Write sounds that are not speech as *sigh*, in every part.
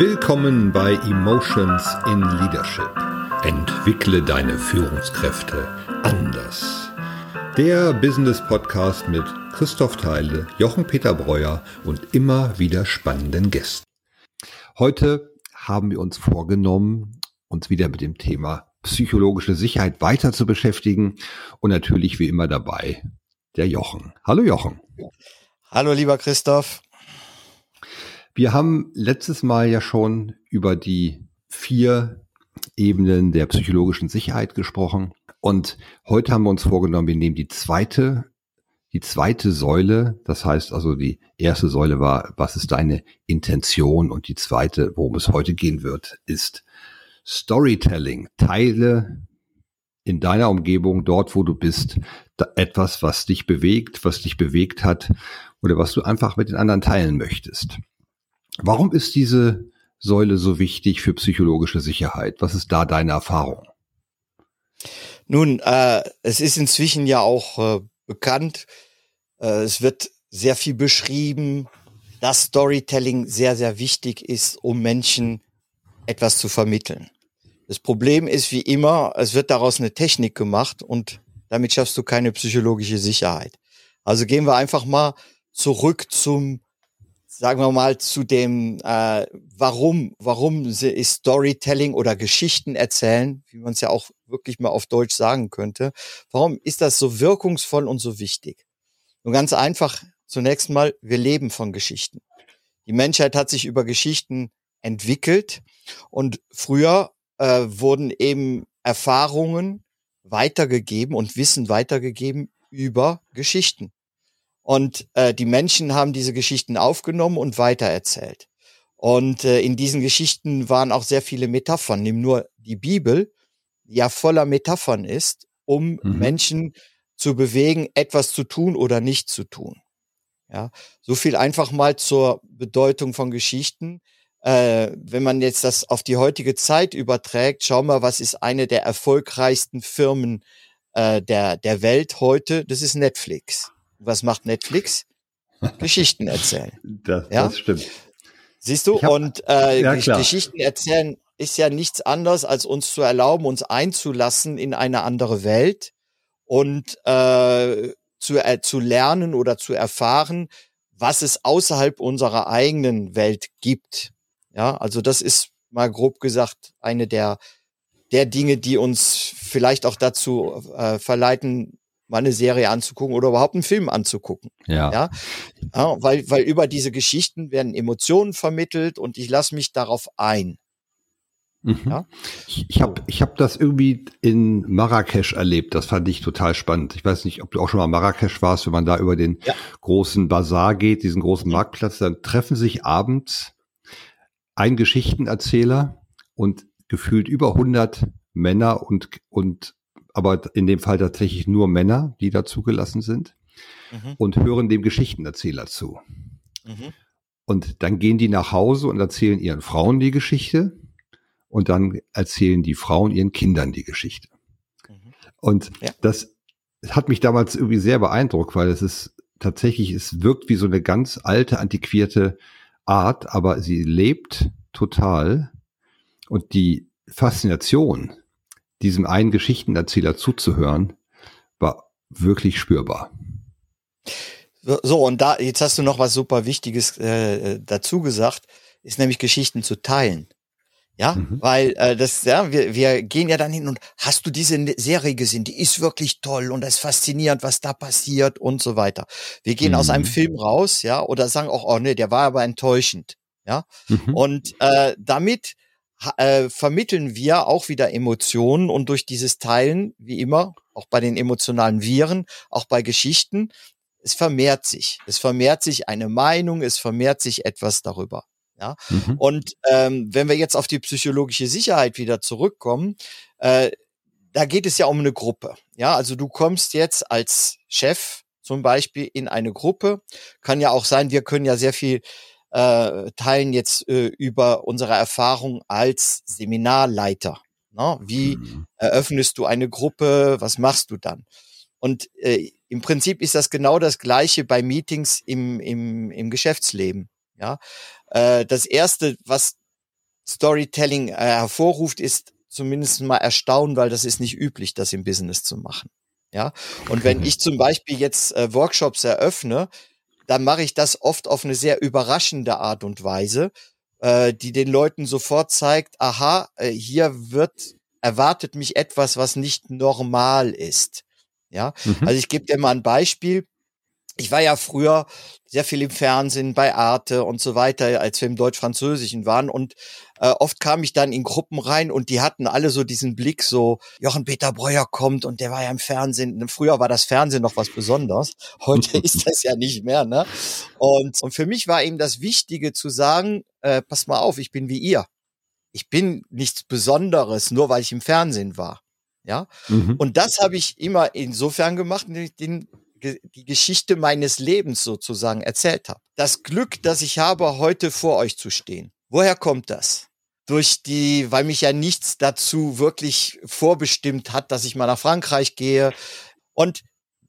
Willkommen bei Emotions in Leadership. Entwickle deine Führungskräfte anders. Der Business Podcast mit Christoph Theile, Jochen Peter Breuer und immer wieder spannenden Gästen. Heute haben wir uns vorgenommen, uns wieder mit dem Thema psychologische Sicherheit weiter zu beschäftigen und natürlich wie immer dabei der Jochen. Hallo Jochen. Hallo lieber Christoph. Wir haben letztes Mal ja schon über die vier Ebenen der psychologischen Sicherheit gesprochen. Und heute haben wir uns vorgenommen, wir nehmen die zweite, die zweite Säule. Das heißt also, die erste Säule war, was ist deine Intention? Und die zweite, worum es heute gehen wird, ist Storytelling. Teile in deiner Umgebung, dort wo du bist, etwas, was dich bewegt, was dich bewegt hat oder was du einfach mit den anderen teilen möchtest. Warum ist diese Säule so wichtig für psychologische Sicherheit? Was ist da deine Erfahrung? Nun, äh, es ist inzwischen ja auch äh, bekannt, äh, es wird sehr viel beschrieben, dass Storytelling sehr, sehr wichtig ist, um Menschen etwas zu vermitteln. Das Problem ist wie immer, es wird daraus eine Technik gemacht und damit schaffst du keine psychologische Sicherheit. Also gehen wir einfach mal zurück zum sagen wir mal, zu dem, äh, warum, warum ist Storytelling oder Geschichten erzählen, wie man es ja auch wirklich mal auf Deutsch sagen könnte, warum ist das so wirkungsvoll und so wichtig? Nur ganz einfach, zunächst mal, wir leben von Geschichten. Die Menschheit hat sich über Geschichten entwickelt und früher äh, wurden eben Erfahrungen weitergegeben und Wissen weitergegeben über Geschichten. Und äh, die Menschen haben diese Geschichten aufgenommen und weitererzählt. Und äh, in diesen Geschichten waren auch sehr viele Metaphern. Nimm nur die Bibel, die ja voller Metaphern ist, um mhm. Menschen zu bewegen, etwas zu tun oder nicht zu tun. Ja, so viel einfach mal zur Bedeutung von Geschichten. Äh, wenn man jetzt das auf die heutige Zeit überträgt, schau mal, was ist eine der erfolgreichsten Firmen äh, der, der Welt heute? Das ist Netflix was macht Netflix? Geschichten erzählen. *laughs* Das, ja? das stimmt. Siehst du? Hab, und äh, ja, Geschichten erzählen ist ja nichts anderes, als uns zu erlauben, uns einzulassen in eine andere Welt und äh, zu, äh, zu lernen oder zu erfahren, was es außerhalb unserer eigenen Welt gibt. Ja, also das ist mal grob gesagt eine der der Dinge, die uns vielleicht auch dazu äh, verleiten, mal eine Serie anzugucken oder überhaupt einen Film anzugucken. Ja. ja? ja weil, weil über diese Geschichten werden Emotionen vermittelt und ich lasse mich darauf ein. Mhm. Ja? Ich, habe ich hab das irgendwie in Marrakesch erlebt. Das fand ich total spannend. Ich weiß nicht, ob du auch schon mal in Marrakesch warst, wenn man da über den ja. großen Bazar geht, diesen großen. Marktplatz, dann treffen sich abends ein Geschichtenerzähler und gefühlt über 100 Männer und, und aber in dem Fall tatsächlich nur Männer, die da zugelassen sind mhm. und hören dem Geschichtenerzähler zu. Mhm. Und dann gehen die nach Hause und erzählen ihren Frauen die Geschichte und dann erzählen die Frauen ihren Kindern die Geschichte. Mhm. Und ja. das hat mich damals irgendwie sehr beeindruckt, weil es ist tatsächlich, es wirkt wie so eine ganz alte, antiquierte Art, aber sie lebt total. Und die Faszination diesem einen Geschichtenerzähler zuzuhören, war wirklich spürbar. So, und da, jetzt hast du noch was super Wichtiges äh, dazu gesagt, ist nämlich Geschichten zu teilen. Ja, mhm. weil äh, das, ja, wir, wir gehen ja dann hin und hast du diese Serie gesehen, die ist wirklich toll und das ist faszinierend, was da passiert und so weiter. Wir gehen mhm. aus einem mhm. Film raus, ja, oder sagen auch, oh nee, der war aber enttäuschend. Ja. Mhm. Und äh, damit äh, vermitteln wir auch wieder Emotionen und durch dieses Teilen, wie immer, auch bei den emotionalen Viren, auch bei Geschichten, es vermehrt sich. Es vermehrt sich eine Meinung, es vermehrt sich etwas darüber. Ja? Mhm. Und ähm, wenn wir jetzt auf die psychologische Sicherheit wieder zurückkommen, äh, da geht es ja um eine Gruppe. Ja, also du kommst jetzt als Chef zum Beispiel in eine Gruppe. Kann ja auch sein, wir können ja sehr viel äh, teilen jetzt äh, über unsere Erfahrung als Seminarleiter. Ne? Wie mhm. eröffnest du eine Gruppe? Was machst du dann? Und äh, im Prinzip ist das genau das Gleiche bei Meetings im, im, im Geschäftsleben. Ja, äh, das erste, was Storytelling äh, hervorruft, ist zumindest mal erstaunen, weil das ist nicht üblich, das im Business zu machen. Ja, und wenn *laughs* ich zum Beispiel jetzt äh, Workshops eröffne, dann mache ich das oft auf eine sehr überraschende Art und Weise, äh, die den Leuten sofort zeigt, aha, äh, hier wird erwartet mich etwas, was nicht normal ist. Ja, mhm. also ich gebe dir mal ein Beispiel. Ich war ja früher sehr viel im Fernsehen, bei Arte und so weiter, als wir im Deutsch-Französischen waren. Und äh, oft kam ich dann in Gruppen rein und die hatten alle so diesen Blick, so Jochen Peter Breuer kommt und der war ja im Fernsehen. Früher war das Fernsehen noch was Besonderes. *laughs* Heute *laughs* ist das ja nicht mehr. Ne? Und, und für mich war eben das Wichtige zu sagen, äh, pass mal auf, ich bin wie ihr. Ich bin nichts Besonderes, nur weil ich im Fernsehen war. Ja. Mhm. Und das habe ich immer insofern gemacht, den, die Geschichte meines Lebens sozusagen erzählt habe. Das Glück, das ich habe, heute vor euch zu stehen. Woher kommt das? Durch die, weil mich ja nichts dazu wirklich vorbestimmt hat, dass ich mal nach Frankreich gehe. Und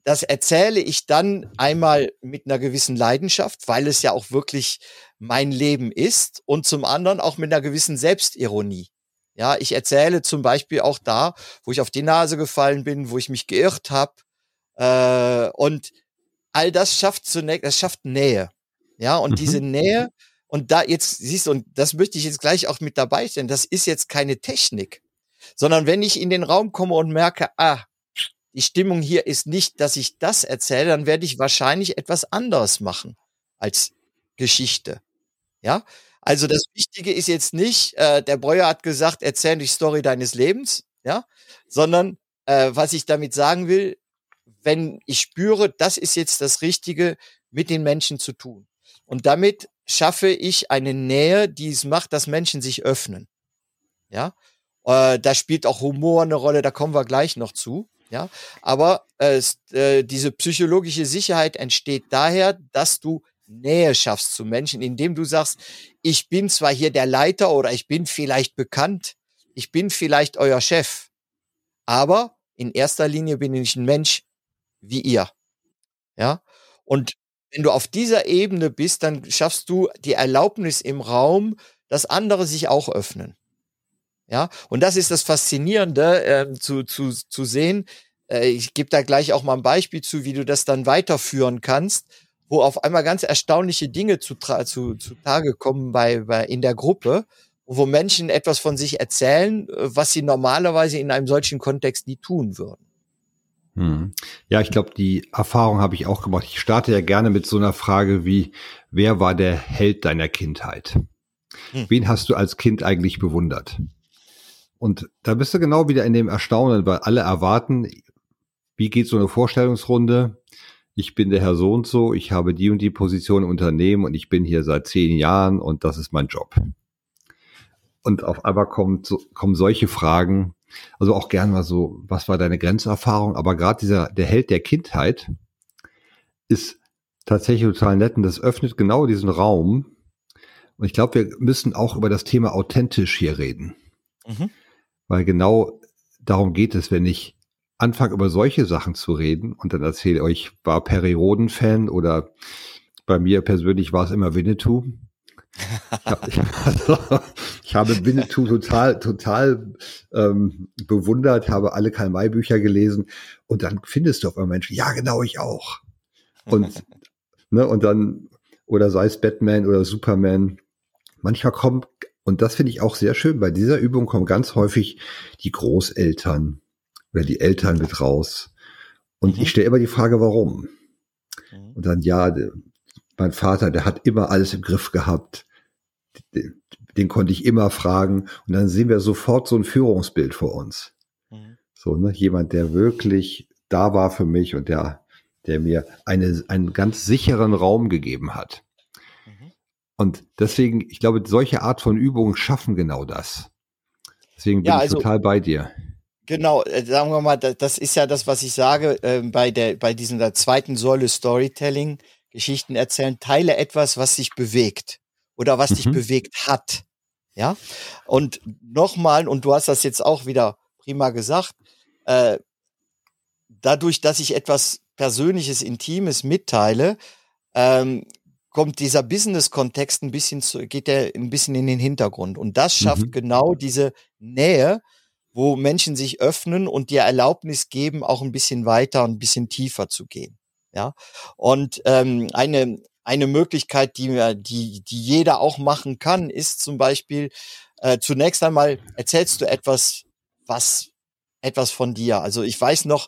das erzähle ich dann einmal mit einer gewissen Leidenschaft, weil es ja auch wirklich mein Leben ist und zum anderen auch mit einer gewissen Selbstironie. Ja, ich erzähle zum Beispiel auch da, wo ich auf die Nase gefallen bin, wo ich mich geirrt habe, äh, und all das schafft zunächst, das schafft Nähe. Ja, und mhm. diese Nähe, und da jetzt siehst du, und das möchte ich jetzt gleich auch mit dabei stellen, das ist jetzt keine Technik, sondern wenn ich in den Raum komme und merke, ah, die Stimmung hier ist nicht, dass ich das erzähle, dann werde ich wahrscheinlich etwas anderes machen als Geschichte. Ja, also das Wichtige ist jetzt nicht, äh, der Breuer hat gesagt, erzähl die Story deines Lebens, ja, sondern äh, was ich damit sagen will, wenn ich spüre, das ist jetzt das Richtige mit den Menschen zu tun. Und damit schaffe ich eine Nähe, die es macht, dass Menschen sich öffnen. Ja, äh, da spielt auch Humor eine Rolle, da kommen wir gleich noch zu. Ja, aber äh, äh, diese psychologische Sicherheit entsteht daher, dass du Nähe schaffst zu Menschen, indem du sagst, ich bin zwar hier der Leiter oder ich bin vielleicht bekannt, ich bin vielleicht euer Chef, aber in erster Linie bin ich ein Mensch, wie ihr. Ja. Und wenn du auf dieser Ebene bist, dann schaffst du die Erlaubnis im Raum, dass andere sich auch öffnen. Ja. Und das ist das Faszinierende äh, zu, zu, zu sehen. Äh, ich gebe da gleich auch mal ein Beispiel zu, wie du das dann weiterführen kannst, wo auf einmal ganz erstaunliche Dinge zu, zu, zu Tage kommen bei, bei in der Gruppe wo Menschen etwas von sich erzählen, äh, was sie normalerweise in einem solchen Kontext nie tun würden. Hm. Ja, ich glaube, die Erfahrung habe ich auch gemacht. Ich starte ja gerne mit so einer Frage wie, wer war der Held deiner Kindheit? Hm. Wen hast du als Kind eigentlich bewundert? Und da bist du genau wieder in dem Erstaunen, weil alle erwarten, wie geht so eine Vorstellungsrunde? Ich bin der Herr so und so, ich habe die und die Position im Unternehmen und ich bin hier seit zehn Jahren und das ist mein Job. Und auf einmal kommt, kommen solche Fragen, also auch gern mal so, was war deine Grenzerfahrung? Aber gerade dieser, der Held der Kindheit ist tatsächlich total nett und das öffnet genau diesen Raum. Und ich glaube, wir müssen auch über das Thema authentisch hier reden. Mhm. Weil genau darum geht es, wenn ich anfange, über solche Sachen zu reden und dann erzähle euch, war Perry Roden-Fan oder bei mir persönlich war es immer Winnetou. *laughs* Ich, hab, ich, also, ich habe Winnetou *laughs* total, total ähm, bewundert, habe alle Karl-May-Bücher gelesen und dann findest du auf einmal Menschen, ja genau, ich auch. Und, *laughs* ne, und dann, oder sei es Batman oder Superman, manchmal kommt, und das finde ich auch sehr schön, bei dieser Übung kommen ganz häufig die Großeltern oder die Eltern mit raus. Und mhm. ich stelle immer die Frage, warum? Mhm. Und dann, ja, mein Vater, der hat immer alles im Griff gehabt. Den, konnte ich immer fragen. Und dann sehen wir sofort so ein Führungsbild vor uns. Mhm. So, ne, jemand, der wirklich da war für mich und der, der mir eine, einen ganz sicheren Raum gegeben hat. Mhm. Und deswegen, ich glaube, solche Art von Übungen schaffen genau das. Deswegen bin ja, also, ich total bei dir. Genau, äh, sagen wir mal, das ist ja das, was ich sage äh, bei der bei dieser zweiten Säule Storytelling. Geschichten erzählen, teile etwas, was sich bewegt oder was mhm. dich bewegt hat. Ja. Und nochmal, und du hast das jetzt auch wieder prima gesagt, äh, dadurch, dass ich etwas Persönliches, Intimes mitteile, ähm, kommt dieser Business-Kontext ein bisschen zu, geht der ein bisschen in den Hintergrund. Und das schafft mhm. genau diese Nähe, wo Menschen sich öffnen und dir Erlaubnis geben, auch ein bisschen weiter und ein bisschen tiefer zu gehen. Ja. Und ähm, eine, eine Möglichkeit, die, die, die jeder auch machen kann, ist zum Beispiel, äh, zunächst einmal erzählst du etwas, was etwas von dir. Also ich weiß noch,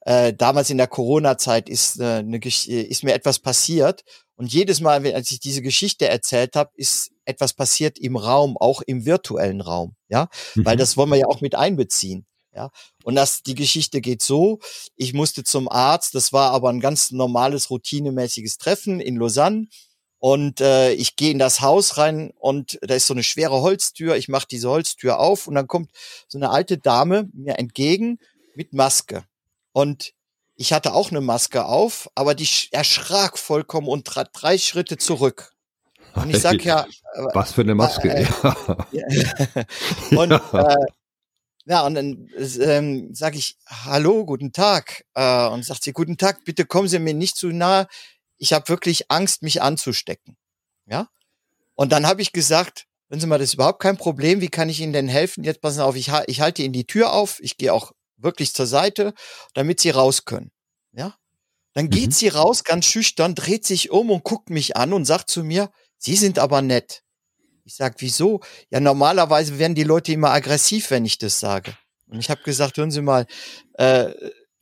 äh, damals in der Corona-Zeit ist, äh, eine, ist mir etwas passiert und jedes Mal, als ich diese Geschichte erzählt habe, ist etwas passiert im Raum, auch im virtuellen Raum, ja, mhm. weil das wollen wir ja auch mit einbeziehen. Ja, und das, die Geschichte geht so. Ich musste zum Arzt. Das war aber ein ganz normales, routinemäßiges Treffen in Lausanne. Und äh, ich gehe in das Haus rein und da ist so eine schwere Holztür. Ich mache diese Holztür auf und dann kommt so eine alte Dame mir entgegen mit Maske. Und ich hatte auch eine Maske auf, aber die erschrak vollkommen und trat drei Schritte zurück. Und ich sag ja. Was für eine Maske. Äh, *laughs* *laughs* äh, und äh, ja, und dann ähm, sage ich, hallo, guten Tag. Äh, und sagt sie, guten Tag, bitte kommen Sie mir nicht zu nahe. Ich habe wirklich Angst, mich anzustecken. Ja. Und dann habe ich gesagt, wenn Sie mal, das ist überhaupt kein Problem. Wie kann ich Ihnen denn helfen? Jetzt passen Sie auf, ich, ich halte Ihnen die Tür auf. Ich gehe auch wirklich zur Seite, damit Sie raus können. Ja. Dann geht mhm. sie raus, ganz schüchtern, dreht sich um und guckt mich an und sagt zu mir, Sie sind aber nett. Ich sag, wieso? Ja, normalerweise werden die Leute immer aggressiv, wenn ich das sage. Und ich habe gesagt, hören Sie mal, äh,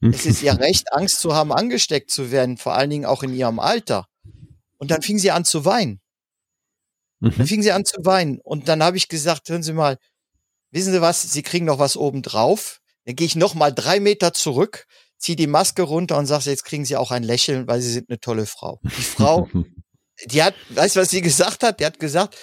es ist Ihr *laughs* Recht, Angst zu haben, angesteckt zu werden, vor allen Dingen auch in Ihrem Alter. Und dann fing sie an zu weinen. Mhm. Dann fing sie an zu weinen. Und dann habe ich gesagt, hören Sie mal, wissen Sie was, Sie kriegen noch was oben drauf. Dann gehe ich noch mal drei Meter zurück, ziehe die Maske runter und sage, jetzt kriegen Sie auch ein Lächeln, weil Sie sind eine tolle Frau. Die Frau, *laughs* die hat, weißt du, was sie gesagt hat? Die hat gesagt,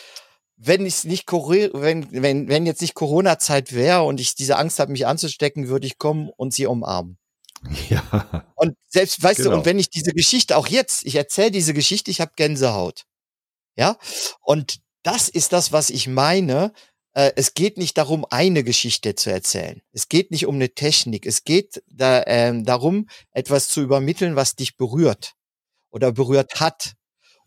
wenn ich nicht wenn, wenn, wenn jetzt nicht Corona-Zeit wäre und ich diese Angst habe, mich anzustecken, würde ich kommen und sie umarmen. *laughs* Ja. Und selbst, weißt genau. du, und wenn ich diese Geschichte, auch jetzt, ich erzähle diese Geschichte, ich habe Gänsehaut. Ja. Und das ist das, was ich meine. Äh, es geht nicht darum, eine Geschichte zu erzählen. Es geht nicht um eine Technik. Es geht da, ähm, darum, etwas zu übermitteln, was dich berührt oder berührt hat.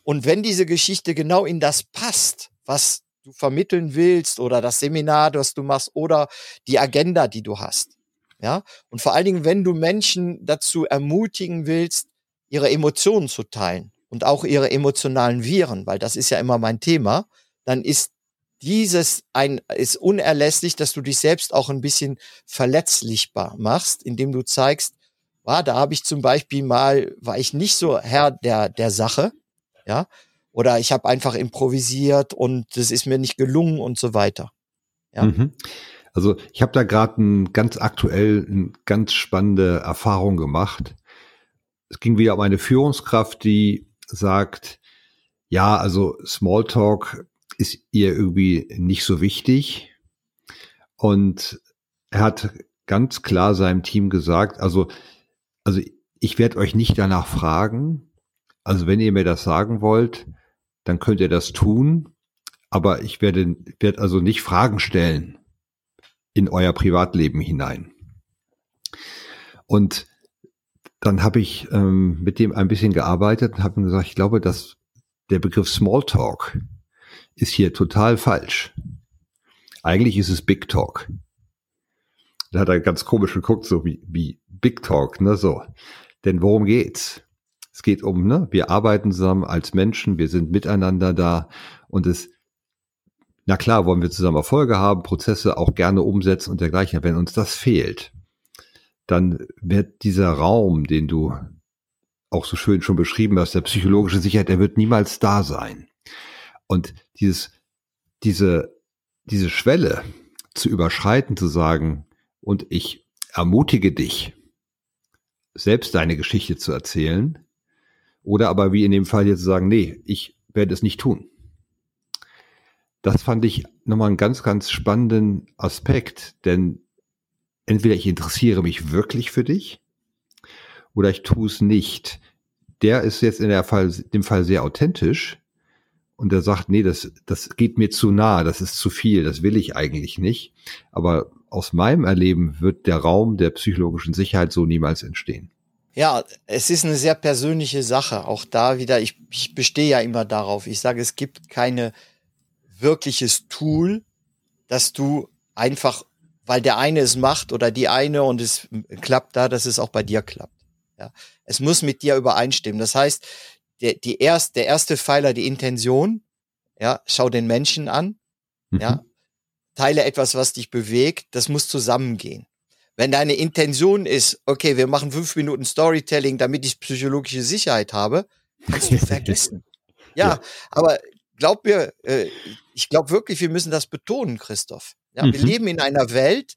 Und wenn diese Geschichte genau in das passt, was du vermitteln willst oder das Seminar, das du machst oder die Agenda, die du hast. Ja. Und vor allen Dingen, wenn du Menschen dazu ermutigen willst, ihre Emotionen zu teilen und auch ihre emotionalen Viren, weil das ist ja immer mein Thema, dann ist dieses ein, ist unerlässlich, dass du dich selbst auch ein bisschen verletzlichbar machst, indem du zeigst, ah, da habe ich zum Beispiel mal, war ich nicht so Herr der, der Sache, ja, oder ich habe einfach improvisiert und das ist mir nicht gelungen und so weiter. Ja. Mhm. Also ich habe da gerade ein ganz aktuell eine ganz spannende Erfahrung gemacht. Es ging wieder um eine Führungskraft, die sagt, ja, also Smalltalk ist ihr irgendwie nicht so wichtig. Und er hat ganz klar seinem Team gesagt, also, also ich werde euch nicht danach fragen. Also wenn ihr mir das sagen wollt, dann könnt ihr das tun. Aber ich werde, werde also nicht Fragen stellen in euer Privatleben hinein. Und dann habe ich ähm, mit dem ein bisschen gearbeitet und habe gesagt, ich glaube, dass der Begriff Smalltalk ist hier total falsch. Eigentlich ist es Big Talk. Da hat er ganz komisch geguckt, so wie, wie Big Talk, ne, so. Denn worum geht's? Es geht um, ne, wir arbeiten zusammen als Menschen, wir sind miteinander da und es, na klar, wollen wir zusammen Erfolge haben, Prozesse auch gerne umsetzen und dergleichen. Wenn uns das fehlt, dann wird dieser Raum, den du auch so schön schon beschrieben hast, der psychologische Sicherheit, der wird niemals da sein. Und dieses, diese, diese Schwelle zu überschreiten, zu sagen, und ich ermutige dich, selbst deine Geschichte zu erzählen, oder aber wie in dem Fall hier zu sagen, nee, ich werde es nicht tun. Das fand ich nochmal einen ganz, ganz spannenden Aspekt, denn entweder ich interessiere mich wirklich für dich oder ich tue es nicht. Der ist jetzt in der Fall, dem Fall sehr authentisch und der sagt, nee, das, das geht mir zu nah, das ist zu viel, das will ich eigentlich nicht. Aber aus meinem Erleben wird der Raum der psychologischen Sicherheit so niemals entstehen. Ja, es ist eine sehr persönliche Sache. Auch da wieder, ich, ich bestehe ja immer darauf. Ich sage, es gibt keine wirkliches Tool, dass du einfach, weil der eine es macht oder die eine und es klappt da, dass es auch bei dir klappt. Ja, es muss mit dir übereinstimmen. Das heißt, der, die erst, der erste Pfeiler, die Intention, ja, schau den Menschen an, mhm. ja, teile etwas, was dich bewegt, das muss zusammengehen. Wenn deine Intention ist, okay, wir machen fünf Minuten Storytelling, damit ich psychologische Sicherheit habe, kannst du *laughs* vergessen. Ja, ja, aber glaub mir, äh, ich glaube wirklich, wir müssen das betonen, Christoph. Ja, mhm. wir leben in einer Welt,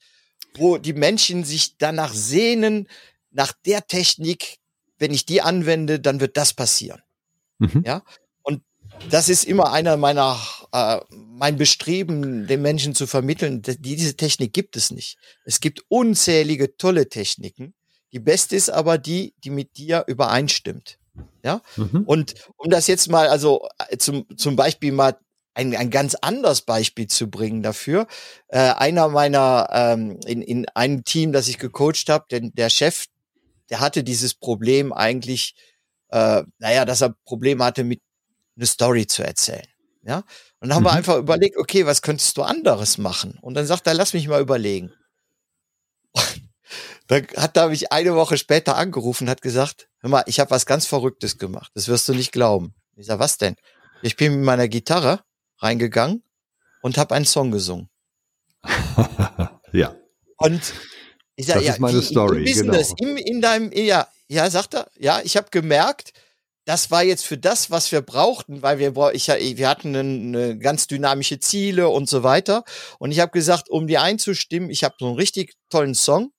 wo die Menschen sich danach sehnen, nach der Technik, wenn ich die anwende, dann wird das passieren. Mhm. Ja, das ist immer einer meiner, äh, mein Bestreben, den Menschen zu vermitteln, diese Technik gibt es nicht. Es gibt unzählige tolle Techniken. Die beste ist aber die, die mit dir übereinstimmt. Ja, mhm. und um das jetzt mal, also äh, zum, zum Beispiel mal ein, ein ganz anderes Beispiel zu bringen dafür. Äh, einer meiner, ähm, in, in einem Team, das ich gecoacht habe, denn der Chef, der hatte dieses Problem eigentlich, äh, naja, dass er Probleme hatte, mit eine Story zu erzählen. Ja, und dann haben mhm. wir einfach überlegt, okay, was könntest du anderes machen? Und dann sagt er, lass mich mal überlegen. dann hat er mich eine Woche später angerufen, hat gesagt, hör mal, ich habe was ganz Verrücktes gemacht. Das wirst du nicht glauben. Ich sag, was denn? Ich bin mit meiner Gitarre reingegangen und habe einen Song gesungen. *laughs* ja. Und ich sag, das ja, ist meine wie, Story. Business, genau. im, in deinem, ja, ja, sagt er, ja, ich habe gemerkt, das war jetzt für das, was wir brauchten, weil wir ich, wir hatten eine, ganz dynamische Ziele und so weiter. Und ich habe gesagt, um die einzustimmen, ich habe so einen richtig tollen Song,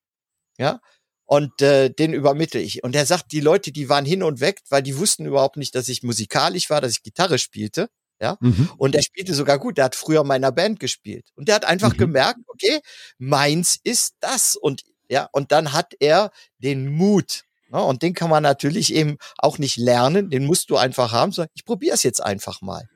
ja, und äh, den übermittle ich. Und er sagt, die Leute, die waren hin und weg, weil die wussten überhaupt nicht, dass ich musikalisch war, dass ich Gitarre spielte. Ja, mhm. und der spielte sogar gut. Der hat früher meiner Band gespielt. Und der hat einfach mhm. gemerkt, okay, meins ist das. Und ja, und dann hat er den Mut? Und den kann man natürlich eben auch nicht lernen, den musst du einfach haben. So, ich probiere es jetzt einfach mal.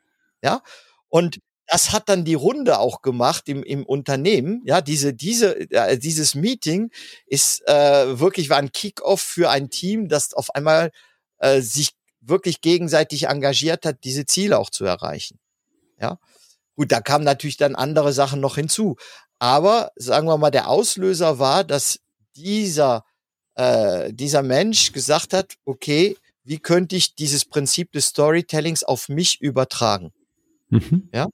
Ja. Und das hat dann die Runde auch gemacht im, im Unternehmen. Ja, diese, diese, äh, dieses Meeting ist äh, wirklich war ein Kickoff für ein Team, das auf einmal äh, sich wirklich gegenseitig engagiert hat, diese Ziele auch zu erreichen. Ja, gut, da kamen natürlich dann andere Sachen noch hinzu. Aber sagen wir mal, der Auslöser war, dass dieser äh, dieser Mensch gesagt hat, okay, wie könnte ich dieses Prinzip des Storytellings auf mich übertragen? Mhm. Ja,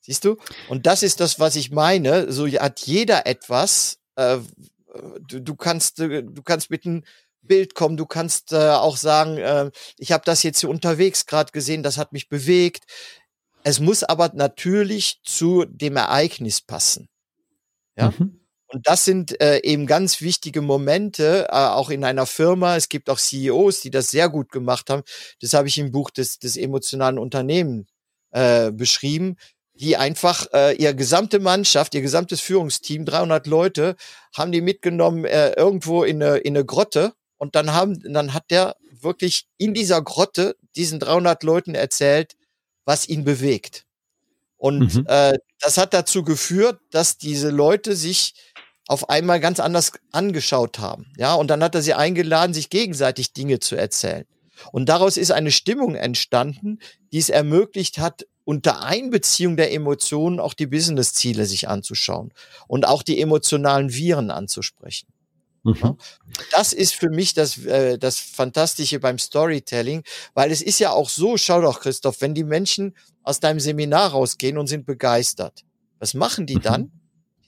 siehst du? Und das ist das, was ich meine. So hat jeder etwas. Äh, du, du kannst, äh, du kannst mit einem Bild kommen. Du kannst äh, auch sagen, äh, ich habe das jetzt hier unterwegs gerade gesehen, das hat mich bewegt. Es muss aber natürlich zu dem Ereignis passen. Ja. Mhm. Und das sind äh, eben ganz wichtige Momente, äh, auch in einer Firma. Es gibt auch CEOs, die das sehr gut gemacht haben. Das habe ich im Buch des, des emotionalen Unternehmen äh, beschrieben, die einfach äh, ihre gesamte Mannschaft, ihr gesamtes Führungsteam, 300 Leute, haben die mitgenommen äh, irgendwo in eine, in eine Grotte. Und dann haben, dann hat der wirklich in dieser Grotte diesen 300 Leuten erzählt, was ihn bewegt. Und mhm. äh, das hat dazu geführt, dass diese Leute sich auf einmal ganz anders angeschaut haben. Ja, und dann hat er sie eingeladen, sich gegenseitig Dinge zu erzählen. Und daraus ist eine Stimmung entstanden, die es ermöglicht hat, unter Einbeziehung der Emotionen auch die Business-Ziele sich anzuschauen und auch die emotionalen Viren anzusprechen. Mhm. Das ist für mich das, äh, das Fantastische beim Storytelling, weil es ist ja auch so, schau doch, Christoph, wenn die Menschen aus deinem Seminar rausgehen und sind begeistert, was machen die mhm. dann?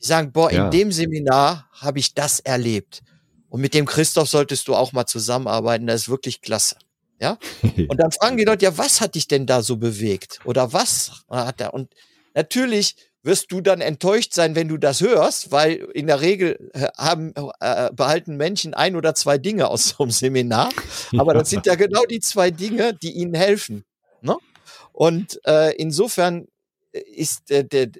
Die sagen, boah, ja. in dem Seminar habe ich das erlebt. Und mit dem Christoph solltest du auch mal zusammenarbeiten, das ist wirklich klasse. Ja? *laughs* Und dann fragen die Leute, ja, was hat dich denn da so bewegt? Oder was hat er? Und natürlich wirst du dann enttäuscht sein, wenn du das hörst, weil in der Regel äh, haben, äh, behalten Menschen ein oder zwei Dinge aus *laughs* so einem Seminar. Aber das sind ja genau die zwei Dinge, die ihnen helfen. Ne? Und äh, insofern ist äh, der,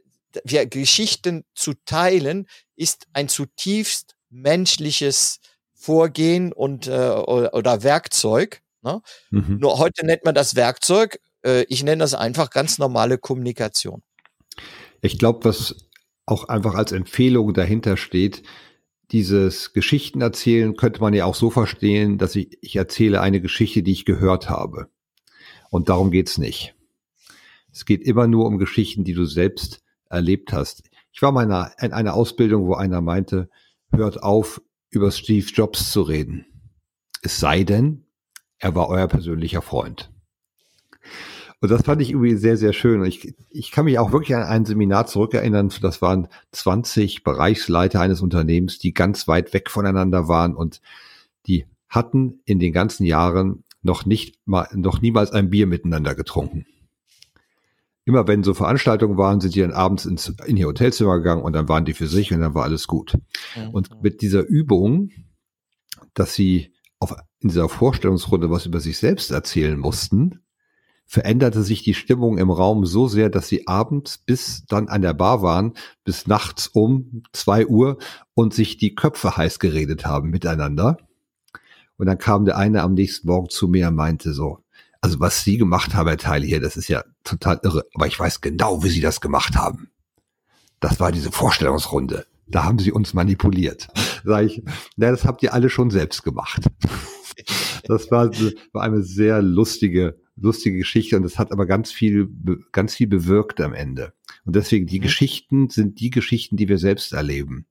wir Geschichten zu teilen, ist ein zutiefst menschliches Vorgehen und äh, oder Werkzeug. Ne? Mhm. Nur heute nennt man das Werkzeug. Äh, ich nenne das einfach ganz normale Kommunikation. Ich glaube, was auch einfach als Empfehlung dahinter steht, dieses Geschichten erzählen könnte man ja auch so verstehen, dass ich, ich erzähle eine Geschichte, die ich gehört habe. Und darum geht's nicht. Es geht immer nur um Geschichten, die du selbst erlebt hast. Ich war mal in einer Ausbildung, wo einer meinte, hört auf, über Steve Jobs zu reden. Es sei denn, er war euer persönlicher Freund. Und das fand ich irgendwie sehr, sehr schön. Ich, ich kann mich auch wirklich an ein Seminar zurückerinnern. Das waren 20 Bereichsleiter eines Unternehmens, die ganz weit weg voneinander waren und die hatten in den ganzen Jahren noch nicht mal, noch niemals ein Bier miteinander getrunken. Immer wenn so Veranstaltungen waren, sind die dann abends ins, in ihr Hotelzimmer gegangen und dann waren die für sich und dann war alles gut. Mhm. Und mit dieser Übung, dass sie auf, in dieser Vorstellungsrunde was über sich selbst erzählen mussten, veränderte sich die Stimmung im Raum so sehr, dass sie abends bis dann an der Bar waren, bis nachts um zwei Uhr und sich die Köpfe heiß geredet haben miteinander. Und dann kam der eine am nächsten Morgen zu mir und meinte so, also was Sie gemacht haben, Herr Teil hier, das ist ja total irre, aber ich weiß genau, wie Sie das gemacht haben. Das war diese Vorstellungsrunde. Da haben Sie uns manipuliert. Sag ich, na, das habt ihr alle schon selbst gemacht. *laughs* Das war, war eine sehr lustige lustige Geschichte und es hat aber ganz viel, ganz viel bewirkt am Ende. Und deswegen, die mhm. Geschichten sind die Geschichten, die wir selbst erleben.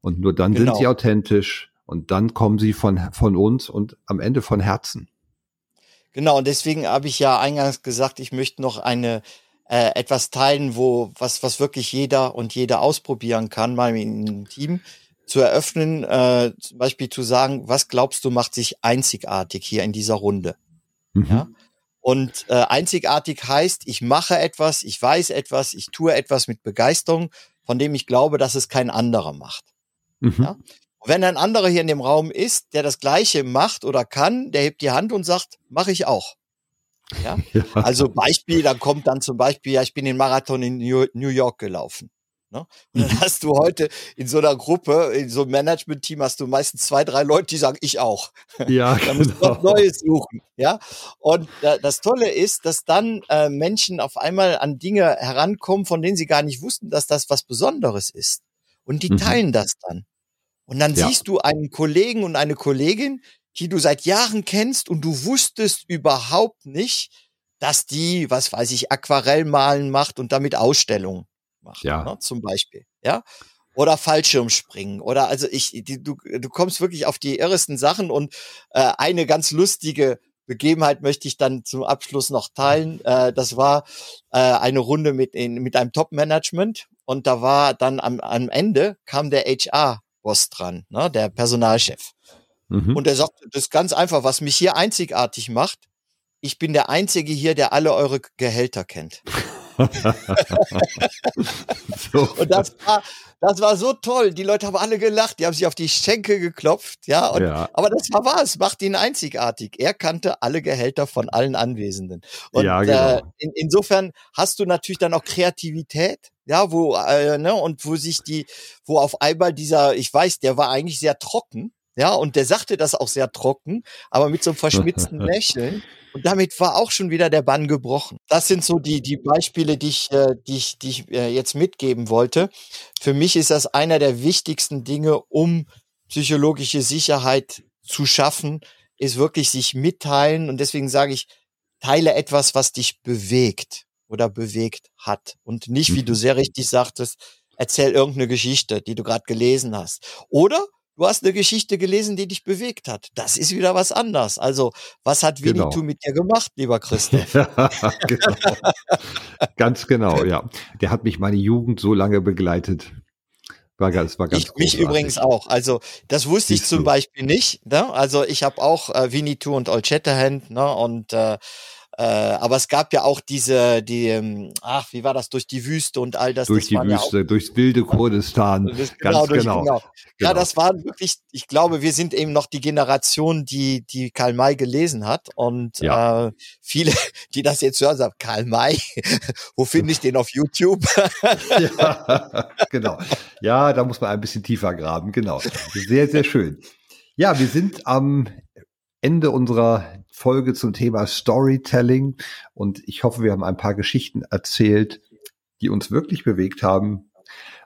Und nur dann genau. sind sie authentisch und dann kommen sie von, von uns und am Ende von Herzen. Genau, und deswegen habe ich ja eingangs gesagt, ich möchte noch eine äh, etwas teilen, wo was, was wirklich jeder und jeder ausprobieren kann, mal im Team zu eröffnen, äh, zum Beispiel zu sagen, was glaubst du macht sich einzigartig hier in dieser Runde? Mhm. Ja? Und äh, einzigartig heißt, ich mache etwas, ich weiß etwas, ich tue etwas mit Begeisterung, von dem ich glaube, dass es kein anderer macht. Mhm. Ja? Wenn ein anderer hier in dem Raum ist, der das Gleiche macht oder kann, der hebt die Hand und sagt, mache ich auch. Ja? *laughs* ja? Also Beispiel, dann kommt dann zum Beispiel, ja, ich bin den Marathon in New York gelaufen. Ne? Und dann mhm. hast du heute in so einer Gruppe, in so einem Management-Team hast du meistens zwei, drei Leute, die sagen, ich auch. Ja, *laughs* da musst du was Neues suchen. Ja. Und äh, das Tolle ist, dass dann äh, Menschen auf einmal an Dinge herankommen, von denen sie gar nicht wussten, dass das was Besonderes ist. Und die mhm. teilen das dann. Und dann ja. siehst du einen Kollegen und eine Kollegin, die du seit Jahren kennst und du wusstest überhaupt nicht, dass die, was weiß ich, Aquarellmalen macht und damit Ausstellungen macht, ja. Ne, zum Beispiel, ja. Oder Fallschirmspringen oder also ich, die, du, du kommst wirklich auf die irresten Sachen und äh, eine ganz lustige Begebenheit möchte ich dann zum Abschluss noch teilen. Äh, das war äh, eine Runde mit, in, mit einem Top-Management und da war dann am, am Ende kam der HR-Boss dran, ne, der Personalchef. Mhm. Und er sagt, das ist ganz einfach, was mich hier einzigartig macht. Ich bin der Einzige hier, der alle eure Gehälter kennt. *laughs* *laughs* so. Und das war, das war so toll. Die Leute haben alle gelacht, die haben sich auf die Schenkel geklopft, ja. Und, ja. Aber das war wahr, es macht ihn einzigartig. Er kannte alle Gehälter von allen Anwesenden. Und ja, genau. äh, in, insofern hast du natürlich dann auch Kreativität, ja, wo, äh, ne, und wo sich die, wo auf einmal dieser, ich weiß, der war eigentlich sehr trocken, ja, und der sagte das auch sehr trocken, aber mit so einem verschmitzten *laughs* Lächeln. Und damit war auch schon wieder der Bann gebrochen. Das sind so die, die Beispiele, die ich, äh, die ich, die ich äh, jetzt mitgeben wollte. Für mich ist das einer der wichtigsten Dinge, um psychologische Sicherheit zu schaffen, ist wirklich sich mitteilen. Und deswegen sage ich, teile etwas, was dich bewegt oder bewegt hat. Und nicht, wie du mhm. sehr richtig sagtest, erzähl irgendeine Geschichte, die du gerade gelesen hast. Oder du hast eine Geschichte gelesen, die dich bewegt hat. Das ist wieder was anderes. Also, was hat Winnetou genau. mit dir gemacht, lieber Christoph? *laughs* genau. Ganz genau, ja. Der hat mich meine Jugend so lange begleitet. War ganz, war ganz ich, mich übrigens auch. Also das wusste Siehst ich zum du. Beispiel nicht. Ne? Also ich habe auch äh, Winnetou und Old Shatterhand ne? und äh, äh, aber es gab ja auch diese, die, ähm, ach, wie war das, durch die Wüste und all das. Durch das die Wüste, ja auch, durchs wilde Kurdistan. Das, genau, Ganz durch, genau. genau. Ja, genau. das waren wirklich, ich glaube, wir sind eben noch die Generation, die, die Karl May gelesen hat. Und ja. äh, viele, *laughs* die das jetzt hören, sagen, Karl May, *laughs* wo finde ich den auf YouTube? *laughs* ja, genau. Ja, da muss man ein bisschen tiefer graben, genau. Sehr, sehr schön. Ja, wir sind am Ende unserer Folge zum Thema Storytelling und ich hoffe, wir haben ein paar Geschichten erzählt, die uns wirklich bewegt haben.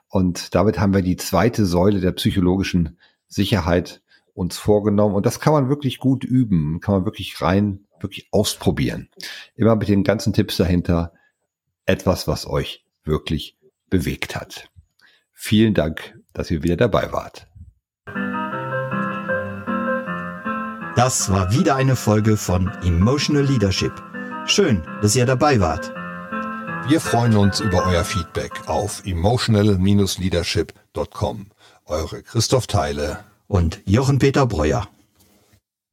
Und damit haben wir die zweite Säule der psychologischen Sicherheit uns vorgenommen. Und das kann man wirklich gut üben, kann man wirklich rein, wirklich ausprobieren. Immer mit den ganzen Tipps dahinter. Etwas, was euch wirklich bewegt hat. Vielen Dank, dass ihr wieder dabei wart. Das war wieder eine Folge von Emotional Leadership. Schön, dass ihr dabei wart. Wir freuen uns über euer Feedback auf emotional-leadership.com. Eure Christoph Teile und Jochen Peter Breuer.